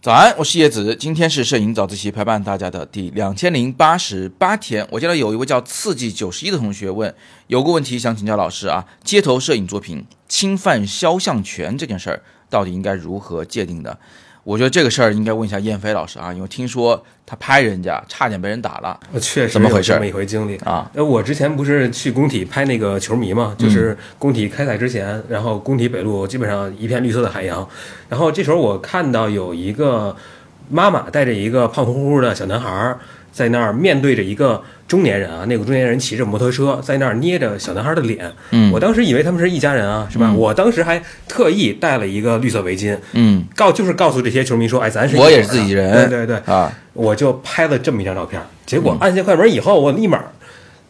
早安，我是叶子，今天是摄影早自习陪伴大家的第两千零八十八天。我见到有一位叫刺激九十一的同学问，有个问题想请教老师啊，街头摄影作品侵犯肖像权这件事儿，到底应该如何界定的？我觉得这个事儿应该问一下燕飞老师啊，因为听说他拍人家差点被人打了，确实怎么回事有这么一回经历。啊。呃，我之前不是去工体拍那个球迷嘛，就是工体开赛之前，然后工体北路基本上一片绿色的海洋，然后这时候我看到有一个妈妈带着一个胖乎乎的小男孩儿在那儿面对着一个中年人啊，那个中年人骑着摩托车在那儿捏着小男孩的脸，嗯我当时以为他们是一家人啊，是吧？嗯我当时还特意戴了一个绿色围巾，嗯告就是告诉这些球迷说，哎，咱是一我也是自己人对对对，啊，我就拍了这么一张照片。结嗯果按下快门以后，我立马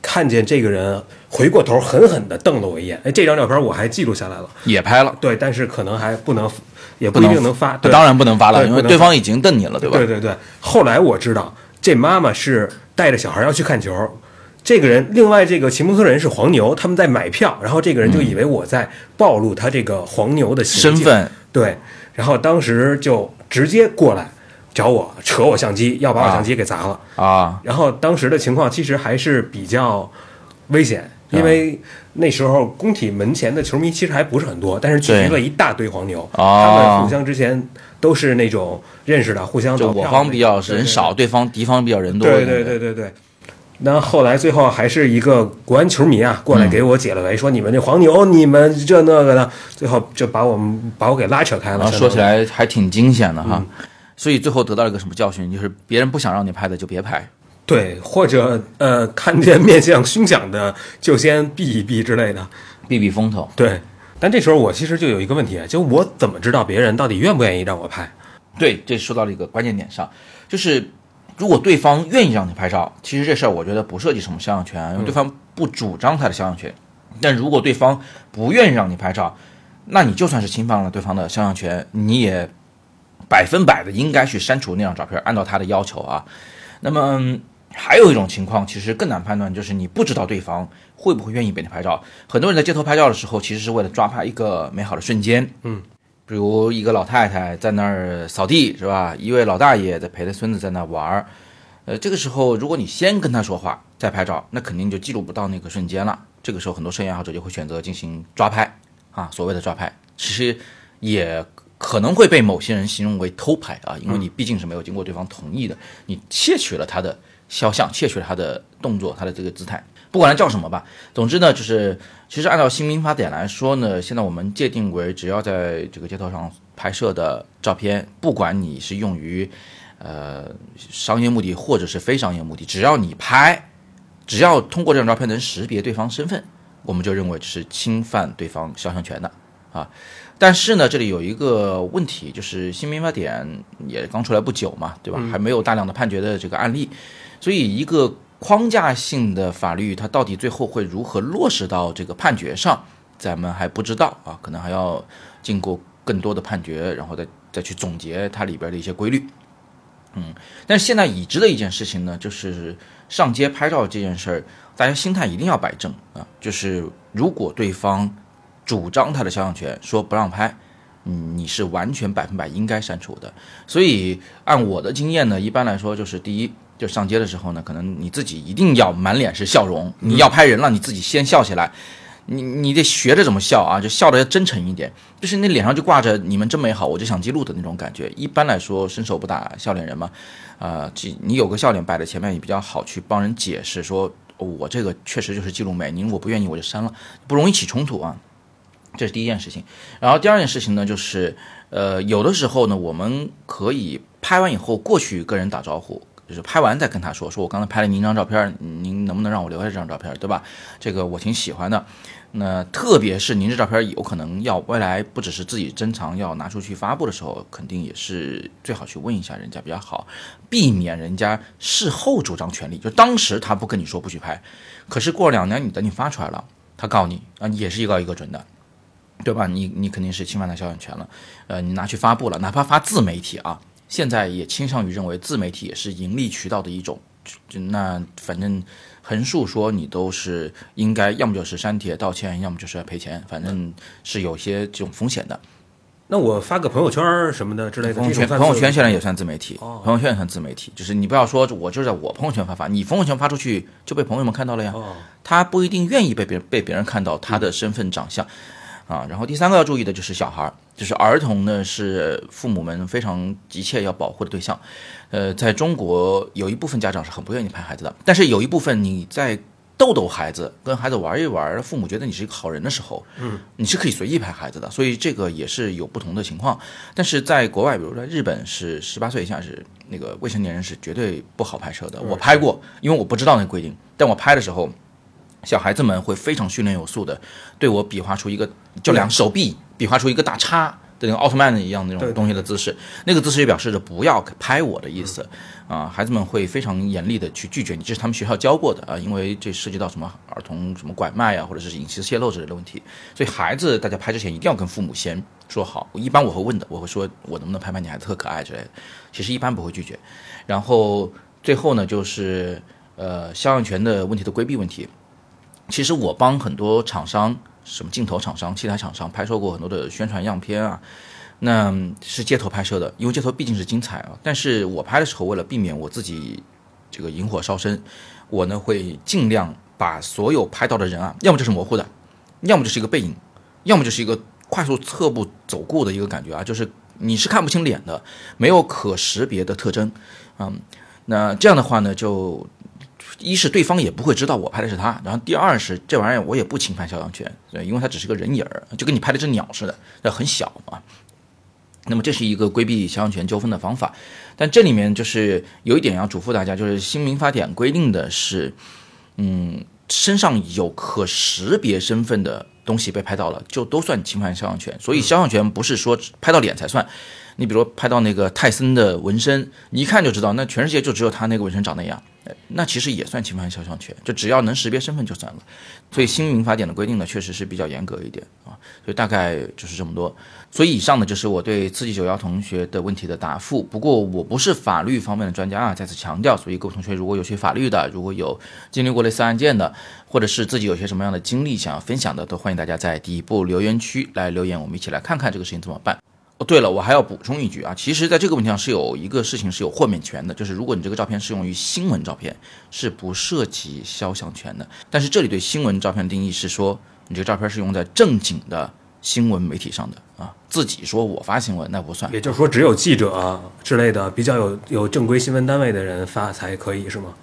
看见这个人回过头，狠狠地瞪了我一眼。哎，这张照片我还记录下来了。也拍了，对，但是可能还不能，也不一定能发。对当然不能发了，因为对方已经瞪你了，对吧？对对对。后来我知道，这妈妈是带着小孩要去看球。这个人，另外这个骑摩托人是黄牛，他们在买票，然后这个人就以为我在暴露他这个黄牛的身份对，然后当时就直接过来找我扯我相机，要把我啊相机给砸了。啊，然后当时的情况其实还是比较危险，因为那时候工体门前的球迷其实还不是很多，但是聚集了一大堆黄牛，哦他们互相之前都是那种认识的，互相就我方比较人少，对方敌方比较人多，对对对对对。那后来最后还是一个国安球迷啊过来给我解了围，说你们这黄牛，你们这那个的，最后就把我们把我给拉扯开了。然后说起来还挺惊险的哈。嗯所以最后得到了一个什么教训？就是别人不想让你拍的就别拍。对，或者呃，看见面相凶相的就先避一避之类的。避避风头。对，但这时候我其实就有一个问题，就我怎么知道别人到底愿不愿意让我拍？对，这说到了一个关键点上，就是如果对方愿意让你拍照，其实这事儿我觉得不涉及什么肖像权，因为对方不主张他的肖像权。但如果对方不愿意让你拍照，那你就算是侵犯了对方的肖像权，你也百分百的应该去删除那张照片，按照他的要求啊。那么嗯还有一种情况，其实更难判断，就是你不知道对方会不会愿意被你拍照。很多人在街头拍照的时候，其实是为了抓拍一个美好的瞬间，嗯，比如一个老太太在那儿扫地，是吧？一位老大爷在陪着孙子在那玩儿，呃，这个时候如果你先跟他说话再拍照，那肯定就记录不到那个瞬间了。这个时候，很多摄影爱好者就会选择进行抓拍啊，所谓的抓拍，其实也可能会被某些人形容为偷拍啊，因为你毕竟是没有经过对方同意的，你窃取了他的肖像，窃取了他的动作，他的这个姿态，不管它叫什么吧。总之呢，就是其实按照新民法典来说呢，现在我们界定为只要在这个街头上拍摄的照片，不管你是用于呃商业目的或者是非商业目的，只要你拍，只要通过这张照片能识别对方身份，我们就认为是侵犯对方肖像权的啊。但是呢，这里有一个问题，就是新民法典也刚出来不久嘛，对吧？还没有大量的判决的这个案例，所以一个框架性的法律，它到底最后会如何落实到这个判决上，咱们还不知道啊，可能还要经过更多的判决，然后再再去总结它里边的一些规律。嗯，但是现在已知的一件事情呢，就是上街拍照这件事儿，大家心态一定要摆正啊。就是如果对方主张他的肖像权，说不让拍，嗯，你是完全百分百应该删除的。所以按我的经验呢，一般来说就是第一，就上街的时候呢，可能你自己一定要满脸是笑容，你要拍人了，你自己先笑起来。你你得学着怎么笑啊，就笑的要真诚一点，就是那脸上就挂着你们真美好，我就想记录的那种感觉。一般来说，伸手不打笑脸人嘛，啊、这你有个笑脸摆在前面也比较好去帮人解释说，哦我这个确实就是记录美，您如果不愿意我就删了，不容易起冲突啊。这是第一件事情，然后第二件事情呢，就是呃，有的时候呢，我们可以拍完以后过去跟人打招呼，就是拍完再跟他说，说我刚才拍了您一张照片，您能不能让我留下这张照片，对吧？这个我挺喜欢的。那特别是您这照片有可能要未来不只是自己珍藏，要拿出去发布的时候，肯定也是最好去问一下人家比较好，避免人家事后主张权利。就当时他不跟你说不许拍，可是过两年你等你发出来了，他告你啊，也是一告一个准的。对吧？你你肯定是侵犯他肖像权了，呃，你拿去发布了，哪怕发自媒体啊，现在也倾向于认为自媒体也是盈利渠道的一种，就那反正横竖说你都是应该，要么就是删帖道歉，要么就是要赔钱，反正是有些这种风险的。那我发个朋友圈什么的之类的，朋友圈朋友圈现在也算自媒体，哦朋友圈也算自媒体，就是你不要说我就是在我朋友圈发发，你朋友圈发出去就被朋友们看到了呀，哦，他不一定愿意被别人被别人看到他的身份长相。啊，然后第三个要注意的就是小孩儿，就是儿童呢是父母们非常急切要保护的对象。呃，在中国有一部分家长是很不愿意拍孩子的，但是有一部分你在逗逗孩子，跟孩子玩一玩，父母觉得你是一个好人的时候，嗯，你是可以随意拍孩子的，所以这个也是有不同的情况。但是在国外，比如说日本是十八岁以下是那个未成年人是绝对不好拍摄的。我拍过，因为我不知道那规定，但我拍的时候。小孩子们会非常训练有素的，对我比划出一个，就两手臂比划出一个大叉的那个奥特曼一样那种东西的姿势，那个姿势也表示着不要拍我的意思啊。孩子们会非常严厉的去拒绝你，这是他们学校教过的啊，因为这涉及到什么儿童什么拐卖啊，或者是隐私泄露之类的问题，所以孩子大家拍之前一定要跟父母先说好。一般我会问的，我会说我能不能拍拍你孩子特可爱之类的，其实一般不会拒绝。然后最后呢，就是呃肖像权的问题的规避问题。其实我帮很多厂商，什么镜头厂商、器材厂商拍摄过很多的宣传样片啊，那是街头拍摄的，因为街头毕竟是精彩啊。但是我拍的时候，为了避免我自己这个引火烧身，我呢会尽量把所有拍到的人啊，要么就是模糊的，要么就是一个背影，要么就是一个快速侧步走过的一个感觉啊，就是你是看不清脸的，没有可识别的特征，嗯，那这样的话呢，就一是对方也不会知道我拍的是他，然后第二是这玩意儿我也不侵犯肖像权，对，因为它只是个人影儿，就跟你拍了只鸟似的，那很小嘛。那么这是一个规避肖像权纠纷的方法，但这里面就是有一点要嘱咐大家，就是新民法典规定的是，嗯，身上有可识别身份的东西被拍到了，就都算侵犯肖像权。所以肖像权不是说拍到脸才算。你比如说拍到那个泰森的纹身，你一看就知道，那全世界就只有他那个纹身长那样，哎那其实也算侵犯肖像权，就只要能识别身份就算了。所以新民法典的规定呢，确实是比较严格一点啊。所以大概就是这么多。所以以上呢就是我对刺激九幺同学的问题的答复。不过我不是法律方面的专家啊，再次强调。所以各位同学如果有学法律的，如果有经历过类似案件的，或者是自己有些什么样的经历想要分享的，都欢迎大家在底部留言区来留言，我们一起来看看这个事情怎么办。哦，对了，我还要补充一句啊，其实在这个问题上是有一个事情是有豁免权的，就是如果你这个照片是用于新闻照片，是不涉及肖像权的。但是这里对新闻照片定义是说，你这个照片是用在正经的新闻媒体上的啊，自己说我发新闻那不算。也就是说，只有记者之类的比较有有正规新闻单位的人发才可以，是吗？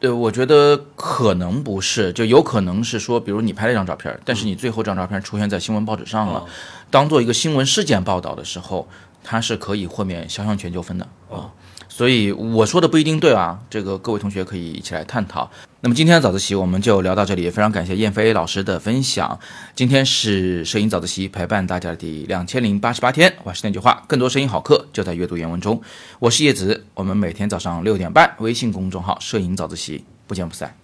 对，我觉得可能不是，就有可能是说，比如你拍了一张照片，但是你最后这张照片出现在新闻报纸上了，当做一个新闻事件报道的时候，它是可以豁免肖像权纠纷的啊。所以我说的不一定对啊，这个各位同学可以一起来探讨。那么今天的早自习我们就聊到这里，非常感谢燕飞老师的分享。今天是摄影早自习陪伴大家的第两千零八十八天，我是那句话，更多摄影好课就在阅读原文中。我是叶子，我们每天早上六点半，微信公众号“摄影早自习”，不见不散。